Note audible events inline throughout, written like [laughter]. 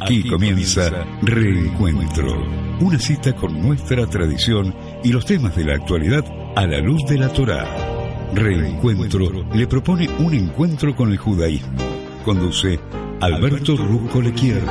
Aquí comienza Reencuentro, una cita con nuestra tradición y los temas de la actualidad a la luz de la Torá. Reencuentro le propone un encuentro con el judaísmo. Conduce Alberto Ruzco Lequier.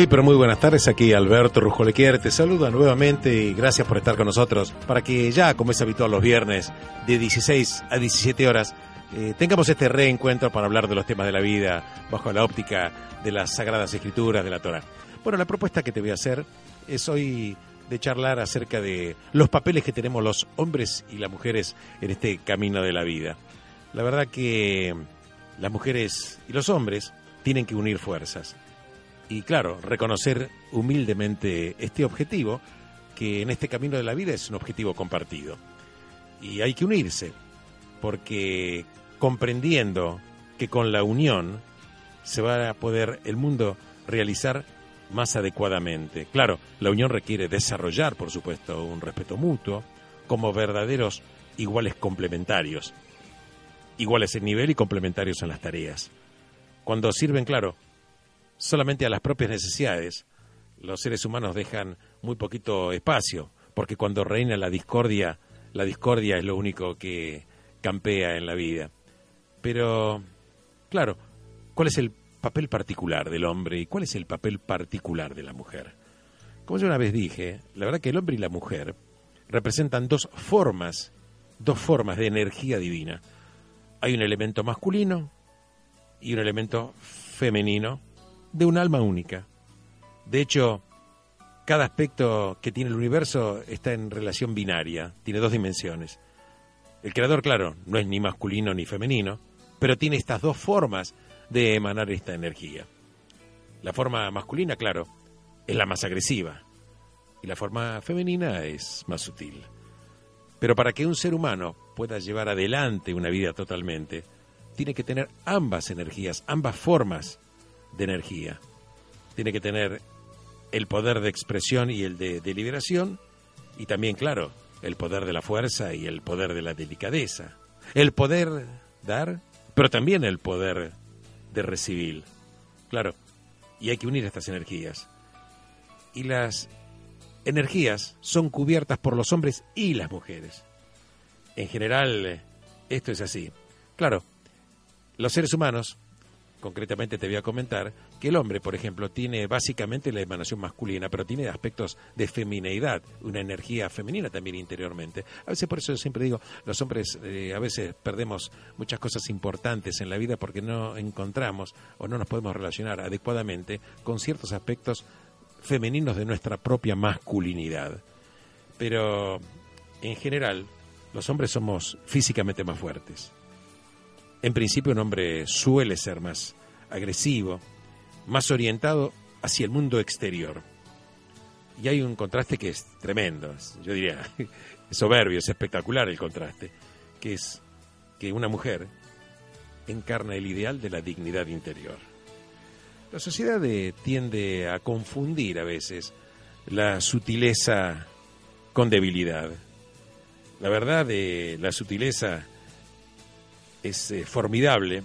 Muy, pero muy buenas tardes. Aquí Alberto Rujolequier te saluda nuevamente y gracias por estar con nosotros para que ya, como es habitual los viernes, de 16 a 17 horas, eh, tengamos este reencuentro para hablar de los temas de la vida bajo la óptica de las sagradas escrituras de la Torah. Bueno, la propuesta que te voy a hacer es hoy de charlar acerca de los papeles que tenemos los hombres y las mujeres en este camino de la vida. La verdad que las mujeres y los hombres tienen que unir fuerzas y claro, reconocer humildemente este objetivo, que en este camino de la vida es un objetivo compartido. Y hay que unirse, porque comprendiendo que con la unión se va a poder el mundo realizar más adecuadamente. Claro, la unión requiere desarrollar, por supuesto, un respeto mutuo como verdaderos iguales complementarios, iguales en nivel y complementarios en las tareas. Cuando sirven, claro, solamente a las propias necesidades, los seres humanos dejan muy poquito espacio, porque cuando reina la discordia, la discordia es lo único que campea en la vida. Pero, claro, ¿cuál es el papel particular del hombre y cuál es el papel particular de la mujer? Como yo una vez dije, la verdad que el hombre y la mujer representan dos formas, dos formas de energía divina. Hay un elemento masculino y un elemento femenino de un alma única. De hecho, cada aspecto que tiene el universo está en relación binaria, tiene dos dimensiones. El creador, claro, no es ni masculino ni femenino, pero tiene estas dos formas de emanar esta energía. La forma masculina, claro, es la más agresiva y la forma femenina es más sutil. Pero para que un ser humano pueda llevar adelante una vida totalmente, tiene que tener ambas energías, ambas formas de energía. Tiene que tener el poder de expresión y el de deliberación y también, claro, el poder de la fuerza y el poder de la delicadeza. El poder dar, pero también el poder de recibir. Claro, y hay que unir estas energías. Y las energías son cubiertas por los hombres y las mujeres. En general, esto es así. Claro, los seres humanos concretamente te voy a comentar que el hombre, por ejemplo, tiene básicamente la emanación masculina, pero tiene aspectos de femineidad, una energía femenina también interiormente. A veces por eso yo siempre digo, los hombres eh, a veces perdemos muchas cosas importantes en la vida porque no encontramos o no nos podemos relacionar adecuadamente con ciertos aspectos femeninos de nuestra propia masculinidad. Pero en general, los hombres somos físicamente más fuertes en principio un hombre suele ser más agresivo, más orientado hacia el mundo exterior. Y hay un contraste que es tremendo, yo diría, [laughs] es soberbio, es espectacular el contraste, que es que una mujer encarna el ideal de la dignidad interior. La sociedad eh, tiende a confundir a veces la sutileza con debilidad. La verdad, de la sutileza es eh, formidable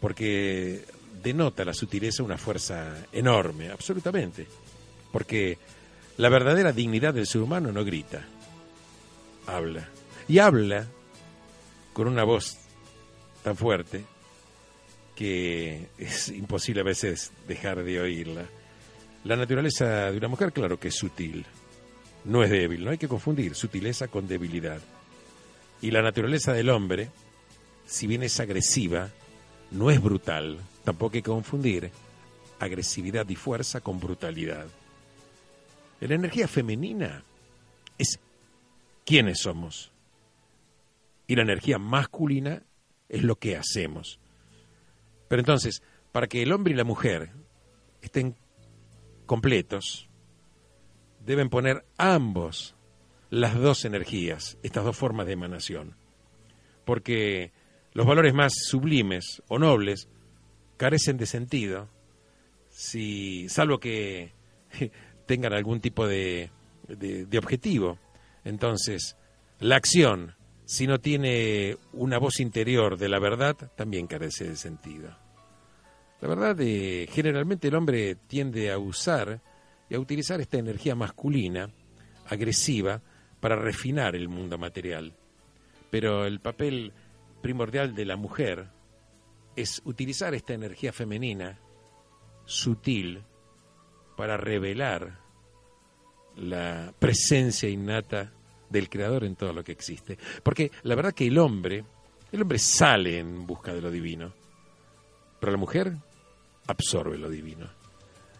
porque denota la sutileza una fuerza enorme, absolutamente. Porque la verdadera dignidad del ser humano no grita, habla. Y habla con una voz tan fuerte que es imposible a veces dejar de oírla. La naturaleza de una mujer, claro que es sutil, no es débil, no hay que confundir sutileza con debilidad. Y la naturaleza del hombre, si bien es agresiva, no es brutal. Tampoco hay que confundir agresividad y fuerza con brutalidad. La energía femenina es quiénes somos. Y la energía masculina es lo que hacemos. Pero entonces, para que el hombre y la mujer estén completos, deben poner ambos las dos energías, estas dos formas de emanación. Porque los valores más sublimes o nobles carecen de sentido, si, salvo que [laughs] tengan algún tipo de, de objetivo. Entonces, la acción, si no tiene una voz interior de la verdad, también carece de sentido. La verdad, eh, generalmente el hombre tiende a usar y a utilizar esta energía masculina, agresiva, para refinar el mundo material. Pero el papel primordial de la mujer es utilizar esta energía femenina, sutil, para revelar la presencia innata del creador en todo lo que existe. Porque la verdad que el hombre, el hombre sale en busca de lo divino, pero la mujer absorbe lo divino.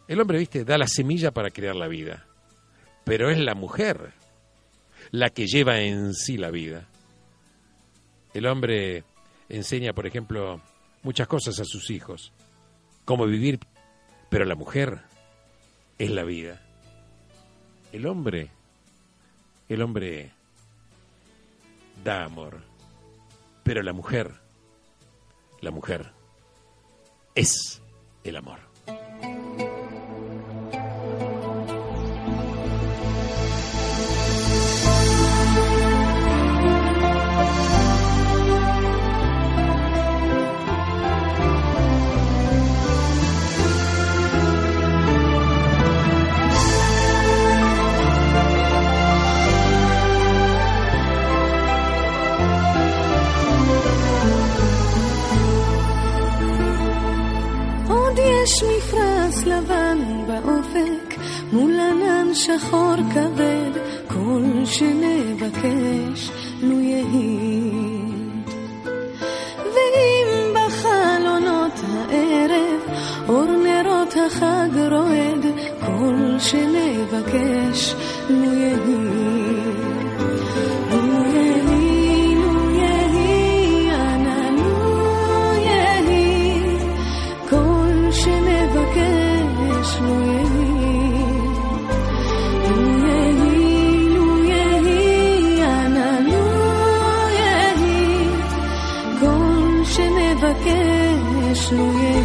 El hombre, viste, da la semilla para crear la vida, pero es la mujer la que lleva en sí la vida. El hombre enseña, por ejemplo, muchas cosas a sus hijos, cómo vivir, pero la mujer es la vida. El hombre, el hombre da amor, pero la mujer, la mujer es el amor. שחור כבד, כל שנבקש לו יהי. ואם בחלונות הערב אור נרות החג רועד, כל שנבקש לו יהי. 路也。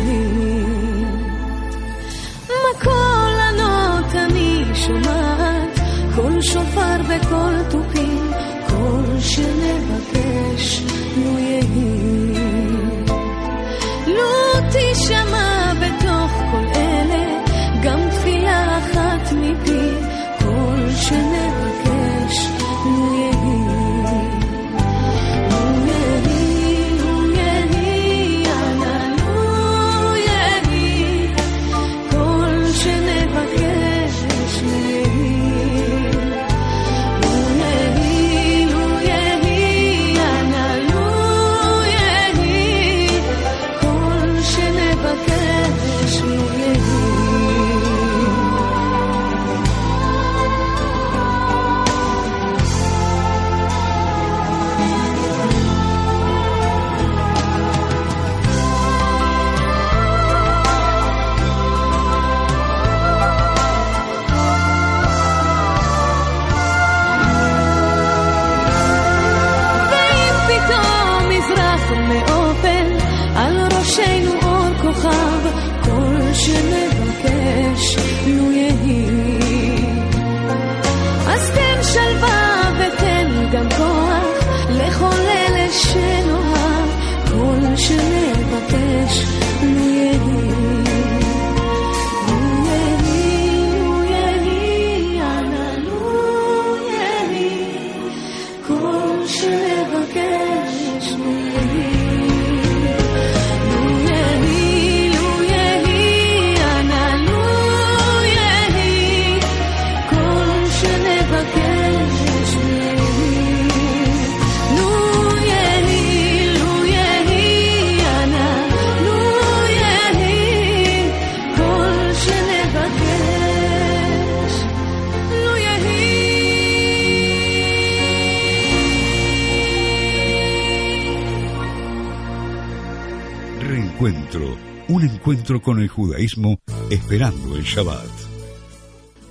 Con el judaísmo esperando el Shabbat.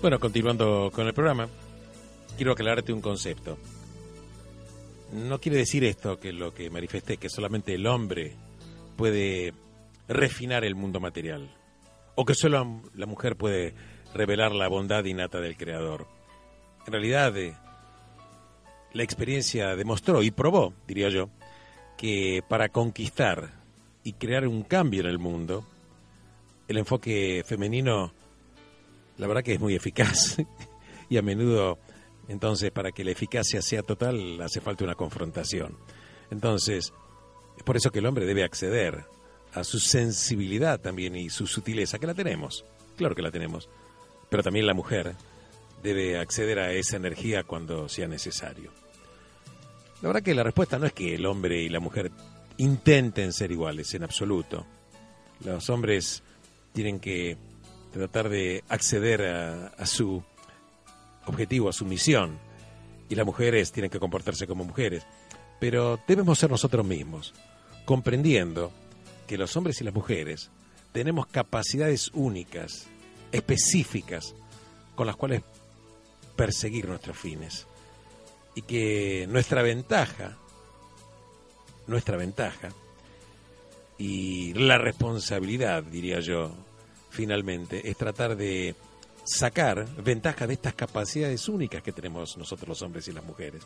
Bueno, continuando con el programa, quiero aclararte un concepto. No quiere decir esto que lo que manifesté, que solamente el hombre puede refinar el mundo material, o que solo la mujer puede revelar la bondad innata del Creador. En realidad, eh, la experiencia demostró y probó, diría yo, que para conquistar y crear un cambio en el mundo, el enfoque femenino, la verdad que es muy eficaz [laughs] y a menudo, entonces, para que la eficacia sea total, hace falta una confrontación. Entonces, es por eso que el hombre debe acceder a su sensibilidad también y su sutileza, que la tenemos, claro que la tenemos, pero también la mujer debe acceder a esa energía cuando sea necesario. La verdad que la respuesta no es que el hombre y la mujer intenten ser iguales en absoluto. Los hombres tienen que tratar de acceder a, su objetivo, a su misión, y las mujeres tienen que comportarse como mujeres. Pero debemos ser nosotros mismos, comprendiendo que los hombres y las mujeres tenemos capacidades únicas, específicas, con las cuales perseguir nuestros fines. Y que nuestra ventaja, nuestra ventaja, y la responsabilidad, diría yo, finalmente, es tratar de sacar ventaja de estas capacidades únicas que tenemos nosotros los hombres y las mujeres.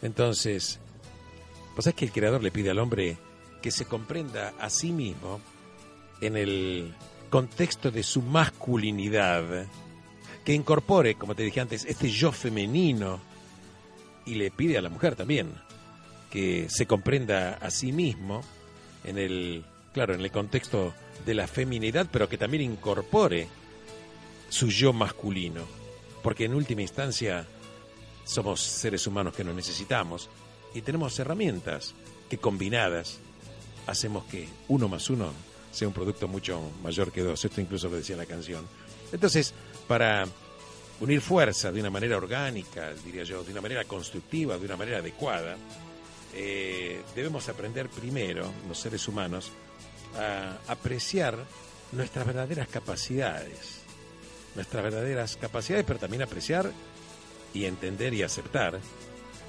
Entonces, pues es que el Creador le pide al hombre que se comprenda a sí mismo en el contexto de su masculinidad, que incorpore, como te dije antes, este yo femenino y le pide a la mujer también que se comprenda a sí mismo en el, claro, en el contexto de la feminidad, pero que también incorpore su yo masculino, porque en última instancia somos seres humanos que nos necesitamos y tenemos herramientas que combinadas hacemos que uno más uno sea un producto mucho mayor que dos. Esto incluso lo decía la canción. Entonces, para unir fuerza de una manera orgánica, diría yo, de una manera constructiva, de una manera adecuada, eh, debemos aprender primero, los seres humanos, a apreciar nuestras verdaderas capacidades. Nuestras verdaderas capacidades, pero también apreciar y entender y aceptar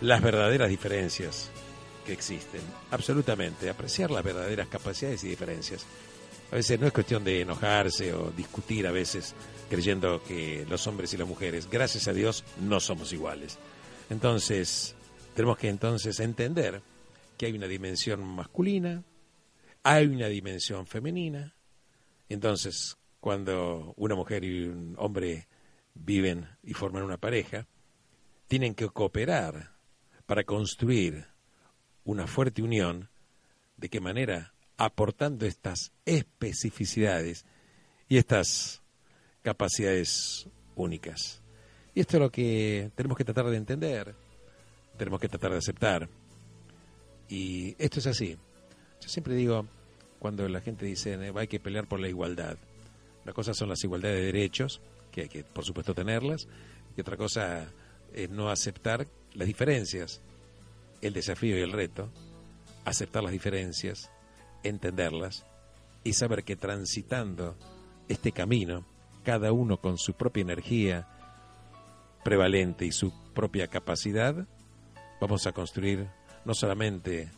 las verdaderas diferencias que existen. Absolutamente, apreciar las verdaderas capacidades y diferencias. A veces no es cuestión de enojarse o discutir a veces creyendo que los hombres y las mujeres, gracias a Dios, no somos iguales. Entonces, tenemos que entonces entender que hay una dimensión masculina, hay una dimensión femenina. Entonces, cuando una mujer y un hombre viven y forman una pareja, tienen que cooperar para construir una fuerte unión. ¿De qué manera? Aportando estas especificidades y estas capacidades únicas. Y esto es lo que tenemos que tratar de entender, tenemos que tratar de aceptar. Y esto es así. Siempre digo, cuando la gente dice hay que pelear por la igualdad, una cosa son las igualdades de derechos, que hay que por supuesto tenerlas, y otra cosa es no aceptar las diferencias el desafío y el reto, aceptar las diferencias, entenderlas y saber que transitando este camino, cada uno con su propia energía prevalente y su propia capacidad, vamos a construir no solamente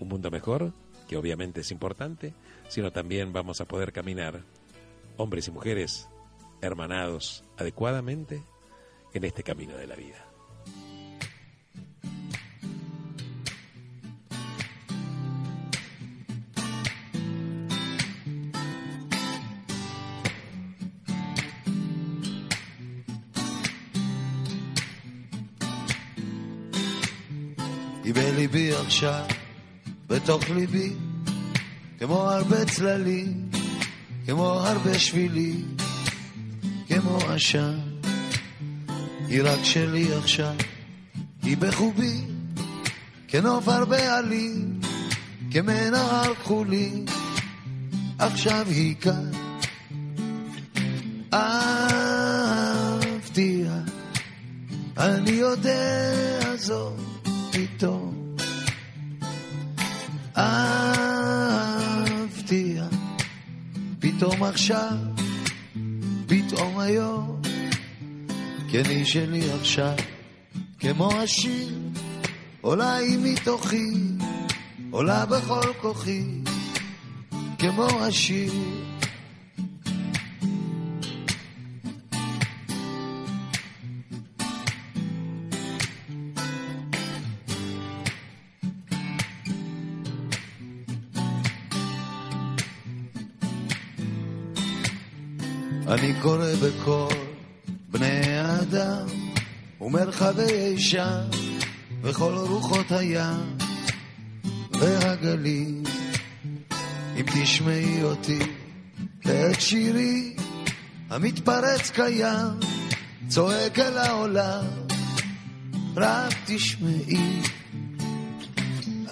un mundo mejor, que obviamente es importante, sino también vamos a poder caminar, hombres y mujeres, hermanados adecuadamente en este camino de la vida. בתוך ליבי, כמו הרבה צללים, כמו הרבה שבילים, כמו עשן. היא רק שלי עכשיו, היא בחובי, כנוף הרבה עלים, כמנהר כחולי, עכשיו היא כאן. אהבתיה, אני יודע זאת. פתאום פתאום עכשיו, פתאום היום, היא שלי עכשיו, כמו השיר, עולה היא מתוכי, עולה בכל כוחי, כמו השיר. אני קורא בקול בני האדם ומרחבי אישה וכל רוחות הים והגליל. אם תשמעי אותי ואת שירי המתפרץ קיים צועק אל העולם רק תשמעי.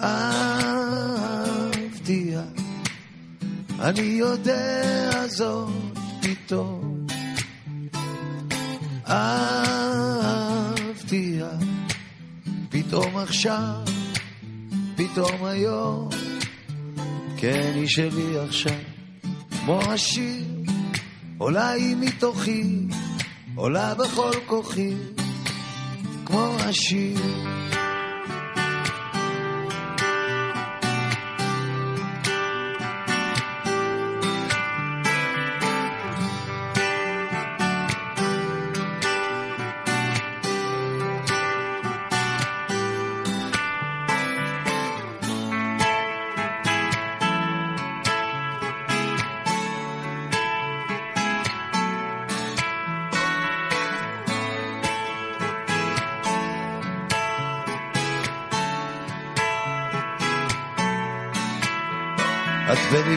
אהבתיה אני יודע זאת פתאום אהבתיה פתאום עכשיו פתאום היום. כן היא שלי עכשיו. כמו השיר עולה היא מתוכי עולה בכל כוחי. כמו השיר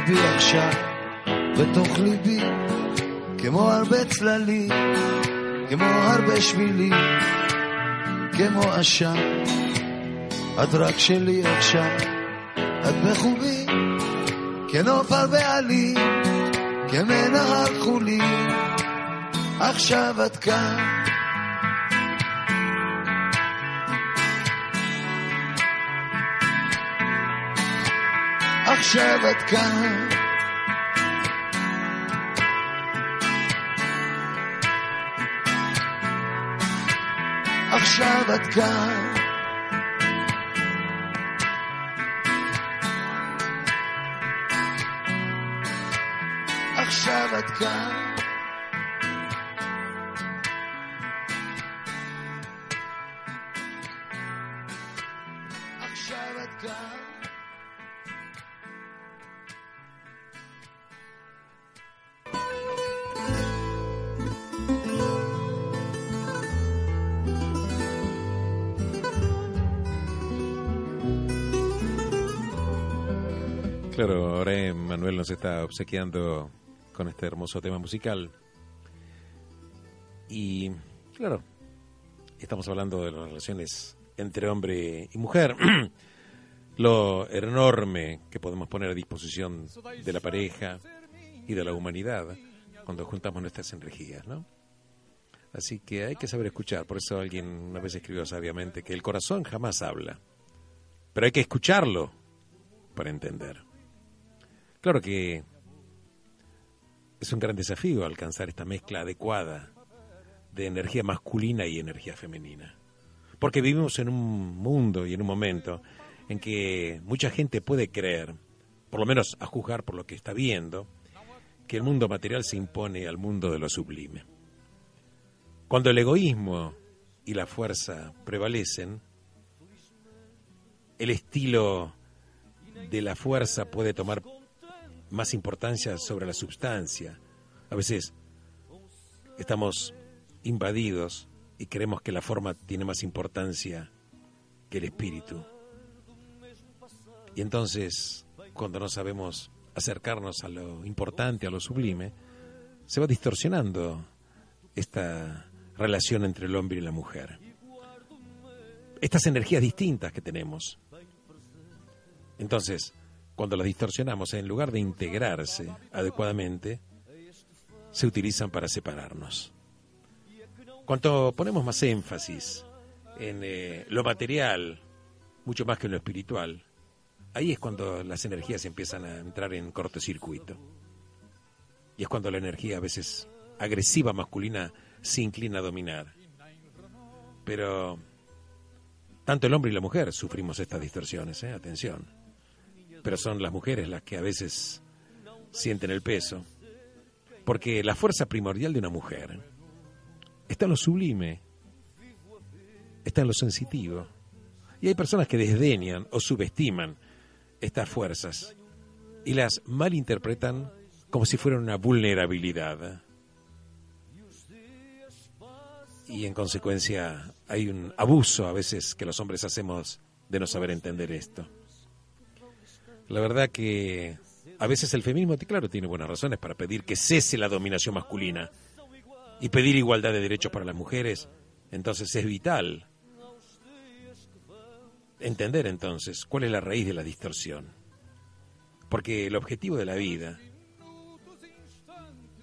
את בליבי עכשיו, בתוך ליבי, כמו הרבה צללים, כמו הרבה שבילים, כמו עשן. את רק שלי עכשיו, את בחובי, כנוף על בעלים, כמנהר חולי, עכשיו את כאן. את כאן. עכשיו את כאן. עכשיו את כאן. Nos está obsequiando con este hermoso tema musical. Y, claro, estamos hablando de las relaciones entre hombre y mujer. [clears throat] Lo enorme que podemos poner a disposición de la pareja y de la humanidad cuando juntamos nuestras energías, ¿no? Así que hay que saber escuchar. Por eso alguien una vez escribió sabiamente que el corazón jamás habla. Pero hay que escucharlo para entender. Claro que es un gran desafío alcanzar esta mezcla adecuada de energía masculina y energía femenina. Porque vivimos en un mundo y en un momento en que mucha gente puede creer, por lo menos a juzgar por lo que está viendo, que el mundo material se impone al mundo de lo sublime. Cuando el egoísmo y la fuerza prevalecen, el estilo de la fuerza puede tomar más importancia sobre la sustancia. A veces estamos invadidos y creemos que la forma tiene más importancia que el espíritu. Y entonces, cuando no sabemos acercarnos a lo importante, a lo sublime, se va distorsionando esta relación entre el hombre y la mujer. Estas energías distintas que tenemos. Entonces, cuando las distorsionamos, en lugar de integrarse adecuadamente, se utilizan para separarnos. Cuanto ponemos más énfasis en eh, lo material, mucho más que en lo espiritual, ahí es cuando las energías empiezan a entrar en cortocircuito. Y es cuando la energía a veces agresiva masculina se inclina a dominar. Pero tanto el hombre y la mujer sufrimos estas distorsiones, ¿eh? atención. Pero son las mujeres las que a veces sienten el peso. Porque la fuerza primordial de una mujer está en lo sublime, está en lo sensitivo. Y hay personas que desdeñan o subestiman estas fuerzas y las malinterpretan como si fueran una vulnerabilidad. Y en consecuencia hay un abuso a veces que los hombres hacemos de no saber entender esto. La verdad que a veces el feminismo, claro, tiene buenas razones para pedir que cese la dominación masculina y pedir igualdad de derechos para las mujeres. Entonces es vital entender entonces cuál es la raíz de la distorsión. Porque el objetivo de la vida,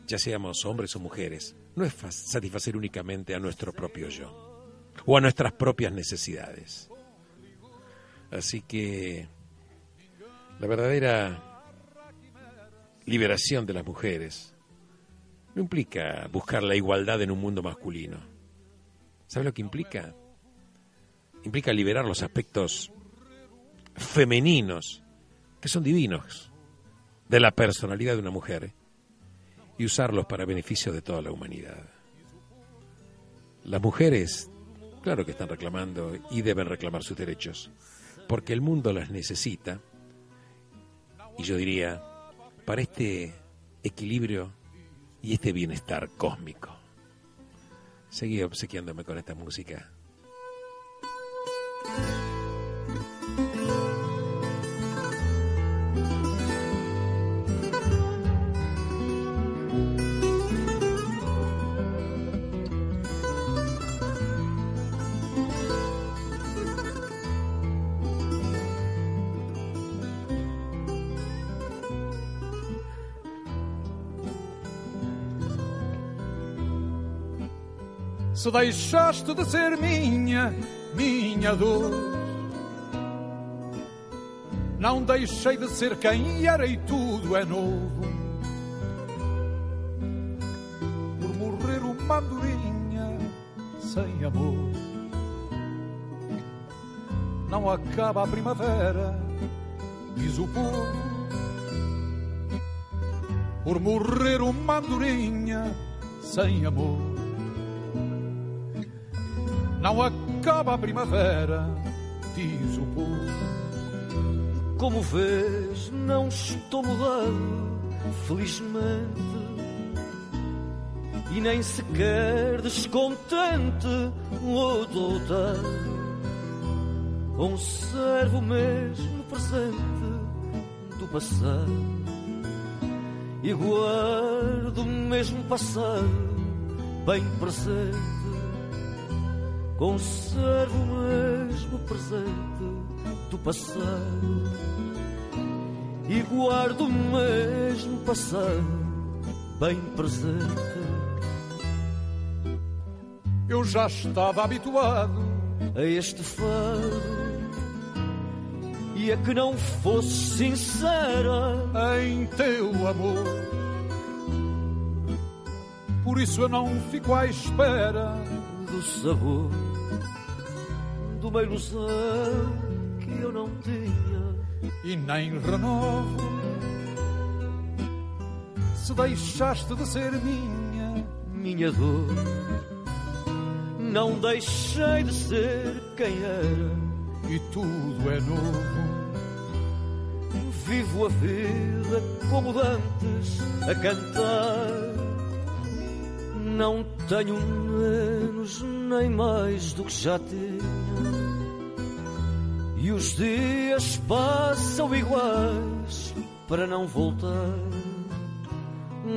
ya seamos hombres o mujeres, no es fa- satisfacer únicamente a nuestro propio yo o a nuestras propias necesidades. Así que la verdadera liberación de las mujeres no implica buscar la igualdad en un mundo masculino. ¿Sabe lo que implica? Implica liberar los aspectos femeninos, que son divinos, de la personalidad de una mujer y usarlos para beneficio de toda la humanidad. Las mujeres, claro que están reclamando y deben reclamar sus derechos, porque el mundo las necesita, y yo diría, para este equilibrio y este bienestar cósmico. Seguí obsequiándome con esta música. Deixaste de ser minha, minha dor. Não deixei de ser quem era e tudo é novo. Por morrer uma andorinha sem amor. Não acaba a primavera, diz o povo. Por morrer uma andorinha sem amor. Não acaba a primavera, diz o povo. Como vês, não estou mudado, felizmente. E nem sequer descontente ou doutado. Conservo o mesmo presente do passado. E guardo o mesmo passado bem presente. Conservo o mesmo presente do passado e guardo o mesmo passado bem presente. Eu já estava habituado a este fado e a que não fosse sincera em teu amor. Por isso eu não fico à espera do sabor uma ilusão que eu não tinha e nem renovo. Se deixaste de ser minha, minha dor. Não deixei de ser quem era e tudo é novo. Vivo a vida como dantes a cantar. Não tenho menos nem mais do que já tinha. E os dias passam iguais para não voltar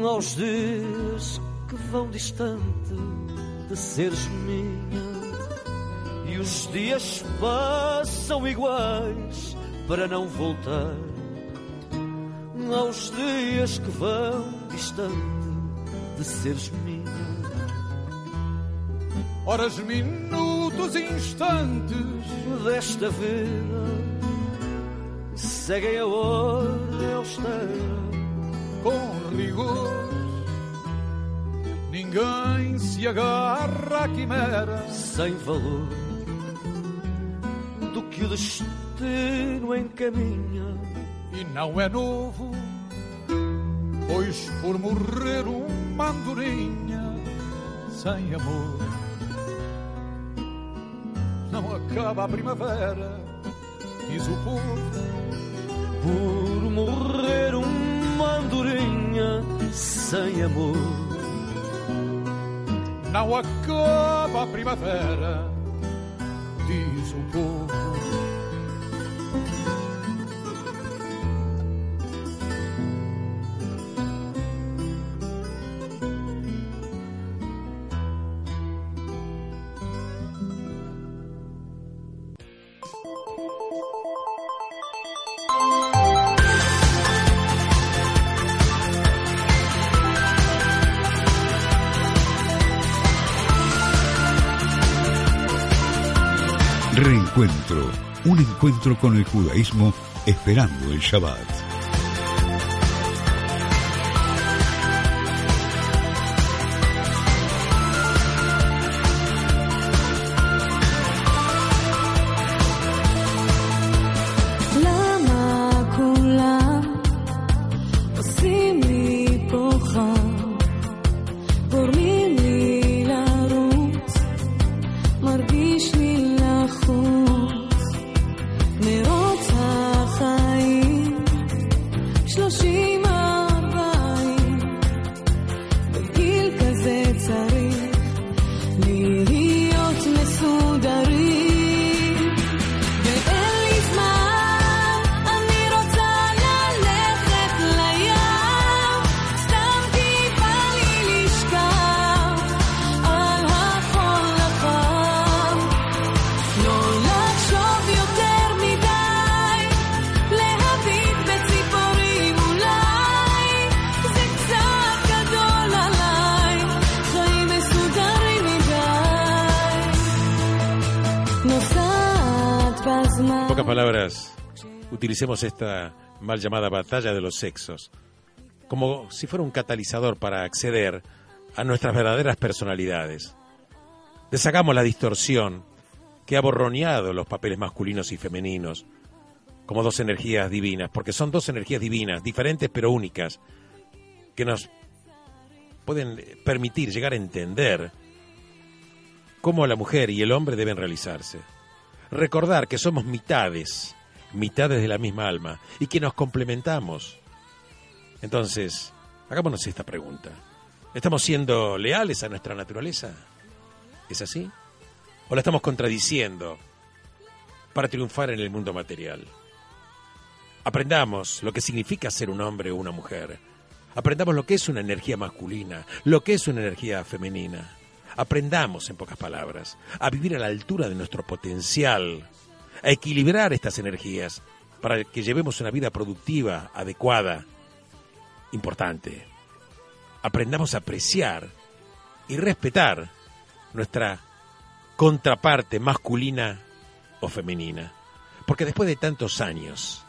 aos dias que vão distante de seres minha. E os dias passam iguais para não voltar aos dias que vão distante de seres minha. Horas, minutos, instantes desta vida. Seguem a ordem austera com rigor. Ninguém se agarra à quimera sem valor do que o destino encaminha. e não é novo, pois por morrer uma andorinha sem amor acaba a primavera, diz o povo. Por morrer uma andorinha sem amor. Não acaba a primavera, diz o povo. Un encuentro con el judaísmo esperando el Shabbat. Utilicemos esta mal llamada batalla de los sexos como si fuera un catalizador para acceder a nuestras verdaderas personalidades. Deshagamos la distorsión que ha borroneado los papeles masculinos y femeninos como dos energías divinas, porque son dos energías divinas, diferentes pero únicas, que nos pueden permitir llegar a entender cómo la mujer y el hombre deben realizarse recordar que somos mitades, mitades de la misma alma y que nos complementamos. Entonces, hagámonos esta pregunta. ¿Estamos siendo leales a nuestra naturaleza? ¿Es así? ¿O la estamos contradiciendo para triunfar en el mundo material? Aprendamos lo que significa ser un hombre o una mujer. Aprendamos lo que es una energía masculina, lo que es una energía femenina. Aprendamos, en pocas palabras, a vivir a la altura de nuestro potencial, a equilibrar estas energías para que llevemos una vida productiva, adecuada, importante. Aprendamos a apreciar y respetar nuestra contraparte masculina o femenina. Porque después de tantos años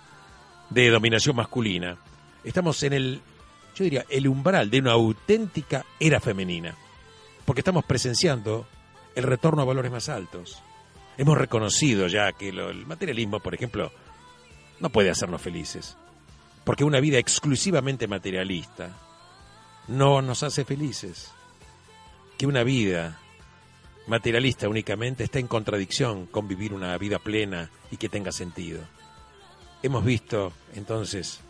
de dominación masculina, estamos en el, yo diría, el umbral de una auténtica era femenina porque estamos presenciando el retorno a valores más altos. Hemos reconocido ya que el materialismo, por ejemplo, no puede hacernos felices, porque una vida exclusivamente materialista no nos hace felices. Que una vida materialista únicamente está en contradicción con vivir una vida plena y que tenga sentido. Hemos visto entonces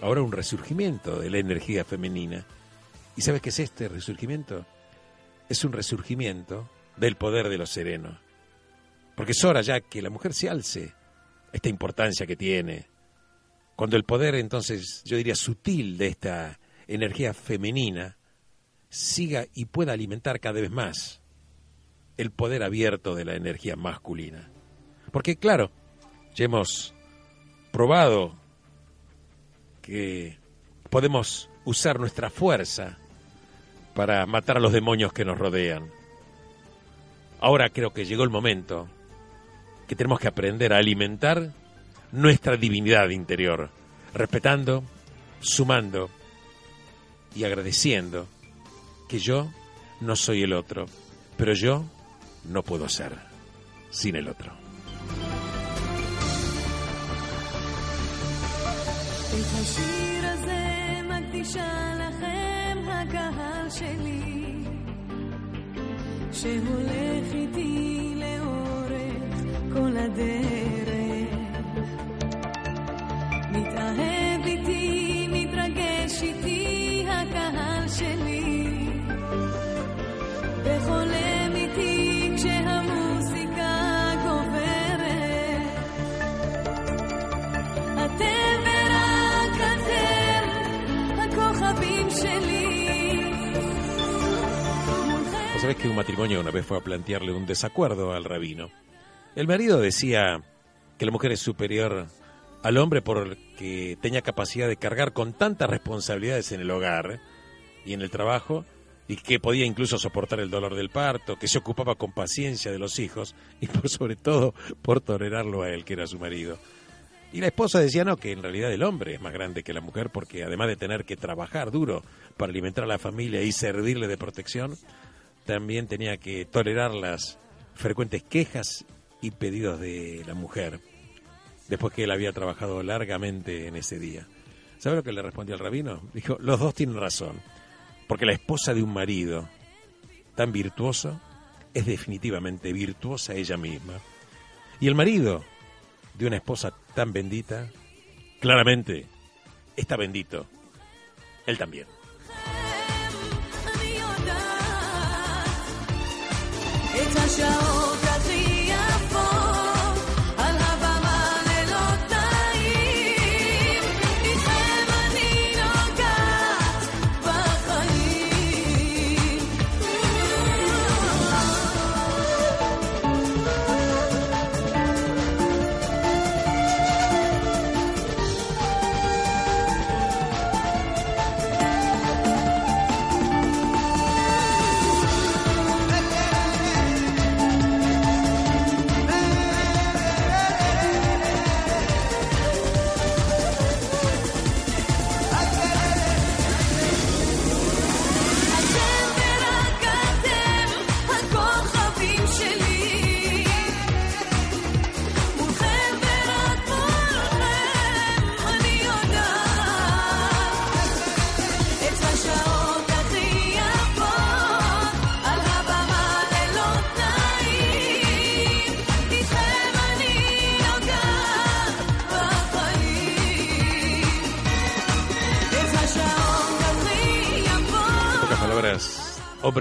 ahora un resurgimiento de la energía femenina. ¿Y sabes qué es este resurgimiento? es un resurgimiento del poder de lo sereno. Porque es hora ya que la mujer se alce esta importancia que tiene. Cuando el poder, entonces, yo diría sutil de esta energía femenina, siga y pueda alimentar cada vez más el poder abierto de la energía masculina. Porque, claro, ya hemos probado que podemos usar nuestra fuerza para matar a los demonios que nos rodean. Ahora creo que llegó el momento que tenemos que aprender a alimentar nuestra divinidad interior, respetando, sumando y agradeciendo que yo no soy el otro, pero yo no puedo ser sin el otro. את השיר הזה מקדישה לכם הקהל שלי שהולך איתי לאורך כל הדרך מתאהב איתי, מתרגש איתי הקהל שלי וחולם איתי כשהמוסיקה גוברת אתם ורק אתם, הכוכבים שלי. Vos sabés que un matrimonio una vez fue a plantearle un desacuerdo al rabino. el marido decía que la mujer es superior al hombre porque tenía capacidad de cargar con tantas responsabilidades en el hogar y en el trabajo y que podía incluso soportar el dolor del parto, que se ocupaba con paciencia de los hijos y por sobre todo por tolerarlo a él, que era su marido. Y la esposa decía no, que en realidad el hombre es más grande que la mujer porque además de tener que trabajar duro para alimentar a la familia y servirle de protección, también tenía que tolerar las frecuentes quejas y pedidos de la mujer después que él había trabajado largamente en ese día. ¿Sabe lo que le respondió el rabino? Dijo, los dos tienen razón, porque la esposa de un marido tan virtuoso es definitivamente virtuosa ella misma. Y el marido de una esposa tan bendita, claramente está bendito. Él también.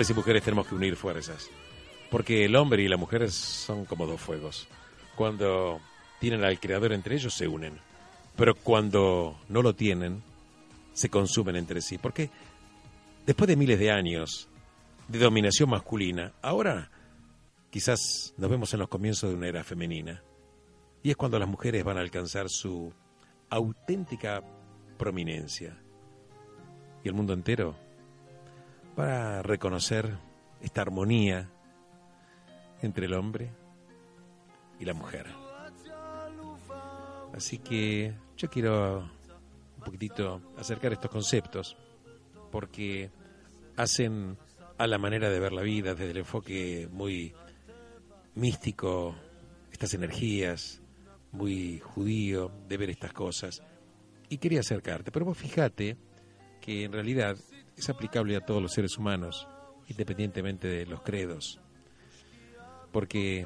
Hombres y mujeres tenemos que unir fuerzas. Porque el hombre y la mujer son como dos fuegos. Cuando tienen al creador entre ellos, se unen. Pero cuando no lo tienen, se consumen entre sí. Porque después de miles de años de dominación masculina, ahora quizás nos vemos en los comienzos de una era femenina. Y es cuando las mujeres van a alcanzar su auténtica prominencia. Y el mundo entero para reconocer esta armonía entre el hombre y la mujer. Así que yo quiero un poquitito acercar estos conceptos porque hacen a la manera de ver la vida desde el enfoque muy místico, estas energías, muy judío de ver estas cosas. Y quería acercarte, pero vos fíjate que en realidad es aplicable a todos los seres humanos, independientemente de los credos, porque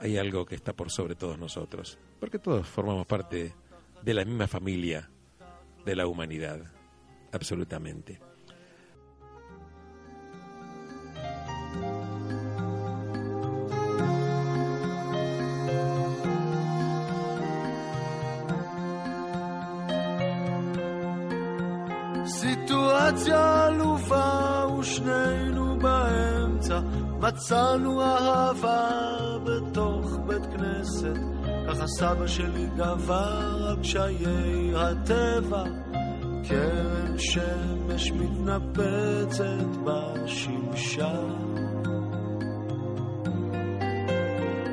hay algo que está por sobre todos nosotros, porque todos formamos parte de la misma familia de la humanidad, absolutamente. מצאנו אהבה בתוך בית כנסת. ככה סבא שלי גבר על קשיי הטבע. קרן שמש מתנפצת בשמשה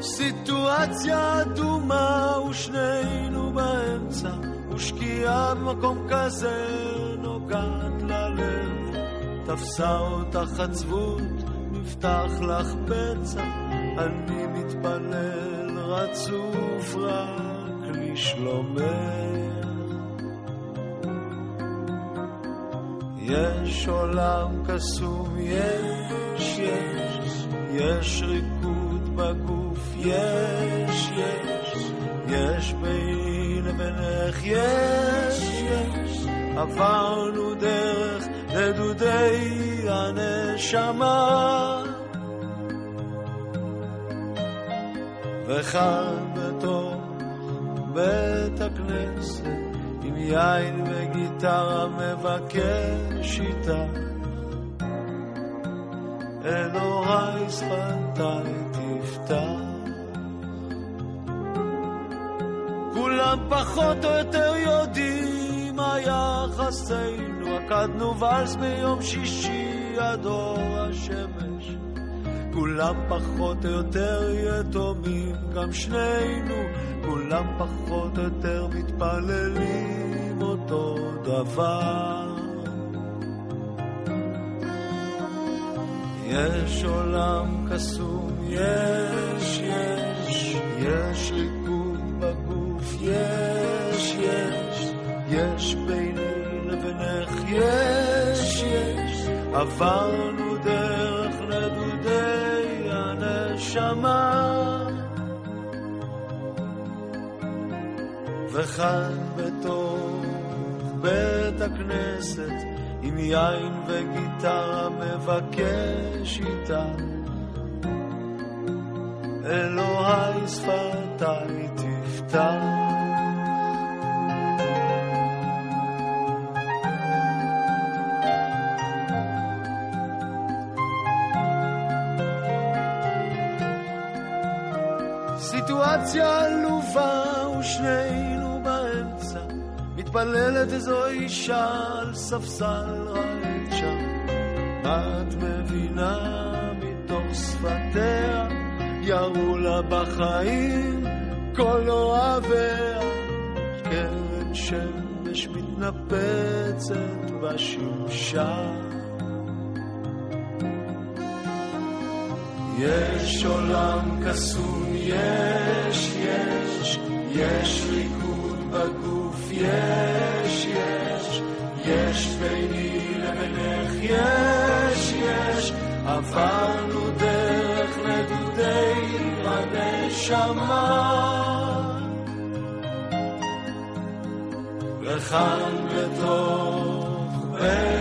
סיטואציה אדומה ושנינו באמצע ושקיעה במקום כזה נוגעת ללב. תפסה אותך עצבות יפתח לך פצע, אני מתפלל רצוף רק לשלומך. יש עולם קסום, יש, יש, יש ריקוד בגוף, יש, יש, יש ביני לבינך, יש, יש, עברנו דרך נדודי הנשמה. וכאן בתוך בית הכנסת עם יין וגיטרה מבקש איתה. אלוהי שפתיי תפתח. כולם פחות או יותר יודעים מה יחסינו רקדנו ואלס ביום שישי עד אור השמש. כולם פחות או יותר יתומים, גם שנינו, כולם פחות או יותר מתפללים אותו דבר. יש עולם קסום, יש, יש, יש. ריקוד עברנו דרך נדודי הנשמה. וכאן בתוך בית הכנסת, עם יין וגיטרה מבקש איתה. אלוהי שפתיי תפתח. סיטואציה עלובה ושנינו באמצע מתפללת איזו אישה על ספסל רעיל שם את מבינה מתוך שפתיה ירו לה בחיים כל אוהביה. קרן שמש מתנפצת בשמשה יש עולם קסום, יש, יש, יש ריקוד בגוף, יש, יש, יש ביני לבינך, יש, יש, עברנו דרך נדודי הנשמה. וכאן בתוך בית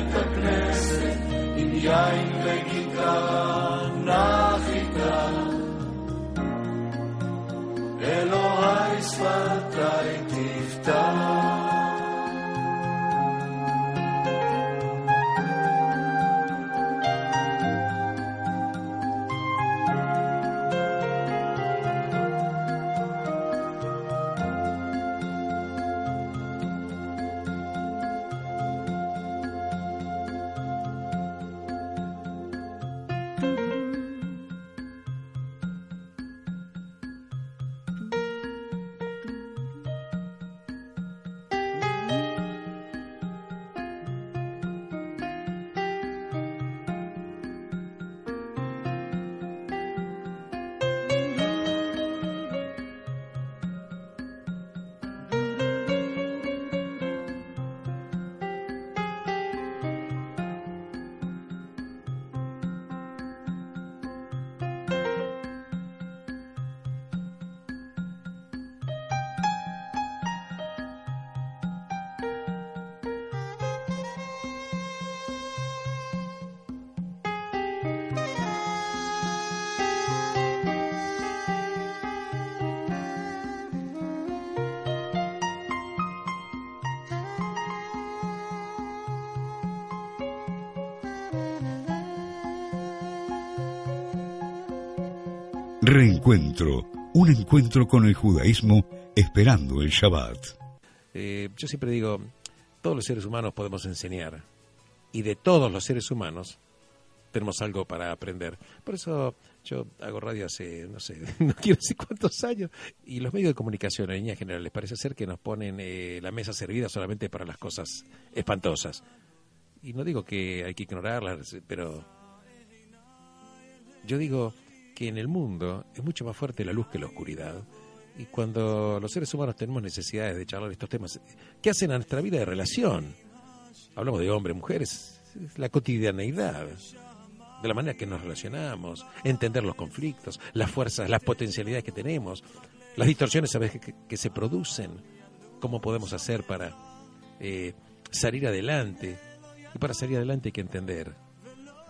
Reencuentro, un encuentro con el judaísmo esperando el Shabbat. Eh, yo siempre digo, todos los seres humanos podemos enseñar. Y de todos los seres humanos tenemos algo para aprender. Por eso yo hago radio hace, no sé, [laughs] no quiero decir cuántos años. Y los medios de comunicación en líneas generales parece ser que nos ponen eh, la mesa servida solamente para las cosas espantosas. Y no digo que hay que ignorarlas, pero yo digo que en el mundo es mucho más fuerte la luz que la oscuridad. Y cuando los seres humanos tenemos necesidades de charlar estos temas, ¿qué hacen a nuestra vida de relación? Hablamos de hombres, mujeres, es la cotidianeidad, de la manera que nos relacionamos, entender los conflictos, las fuerzas, las potencialidades que tenemos, las distorsiones a veces que, que se producen, cómo podemos hacer para eh, salir adelante. Y para salir adelante hay que entender,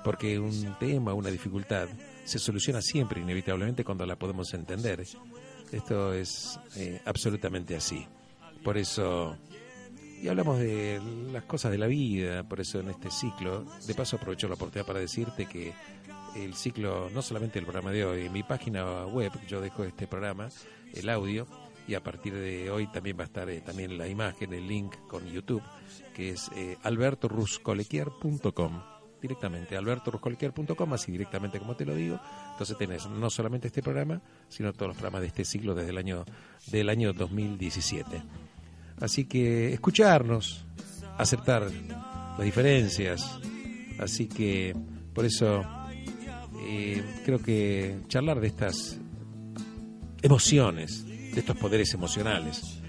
porque un tema, una dificultad, se soluciona siempre inevitablemente cuando la podemos entender. Esto es eh, absolutamente así. Por eso, y hablamos de las cosas de la vida, por eso en este ciclo, de paso aprovecho la oportunidad para decirte que el ciclo, no solamente el programa de hoy, en mi página web, yo dejo este programa, el audio, y a partir de hoy también va a estar eh, también la imagen, el link con YouTube, que es eh, albertoruscolequier.com directamente, albertoruscolequier.com, así directamente como te lo digo. Entonces tenés no solamente este programa, sino todos los programas de este ciclo desde el año, del año 2017. Así que escucharnos, aceptar las diferencias. Así que por eso eh, creo que charlar de estas emociones, de estos poderes emocionales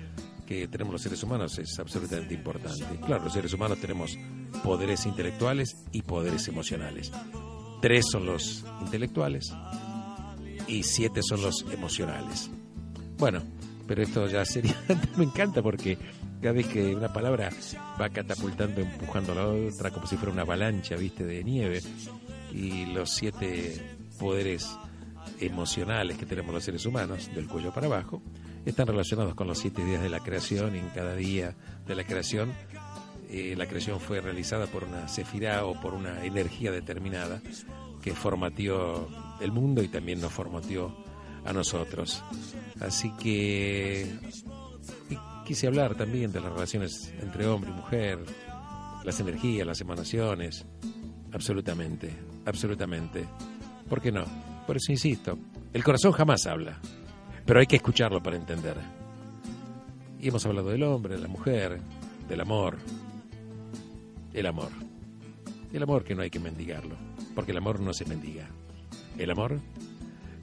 que tenemos los seres humanos es absolutamente importante. Claro, los seres humanos tenemos poderes intelectuales y poderes emocionales. Tres son los intelectuales y siete son los emocionales. Bueno, pero esto ya sería, [laughs] me encanta porque cada vez que una palabra va catapultando, empujando a la otra como si fuera una avalancha, viste, de nieve, y los siete poderes emocionales que tenemos los seres humanos, del cuello para abajo, están relacionados con los siete días de la creación y en cada día de la creación eh, la creación fue realizada por una sefirá o por una energía determinada que formateó el mundo y también nos formateó a nosotros. Así que quise hablar también de las relaciones entre hombre y mujer, las energías, las emanaciones, absolutamente, absolutamente. ¿Por qué no? Por eso insisto, el corazón jamás habla, pero hay que escucharlo para entender. Y hemos hablado del hombre, de la mujer, del amor, el amor. El amor que no hay que mendigarlo, porque el amor no se mendiga. El amor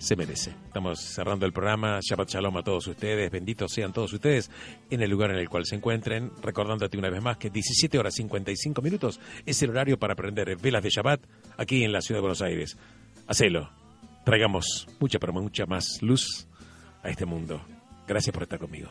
se merece. Estamos cerrando el programa. Shabbat Shalom a todos ustedes. Benditos sean todos ustedes en el lugar en el cual se encuentren. Recordándote una vez más que 17 horas 55 minutos es el horario para aprender velas de Shabbat aquí en la ciudad de Buenos Aires. Hacelo. Traigamos mucha, pero mucha más luz a este mundo. Gracias por estar conmigo.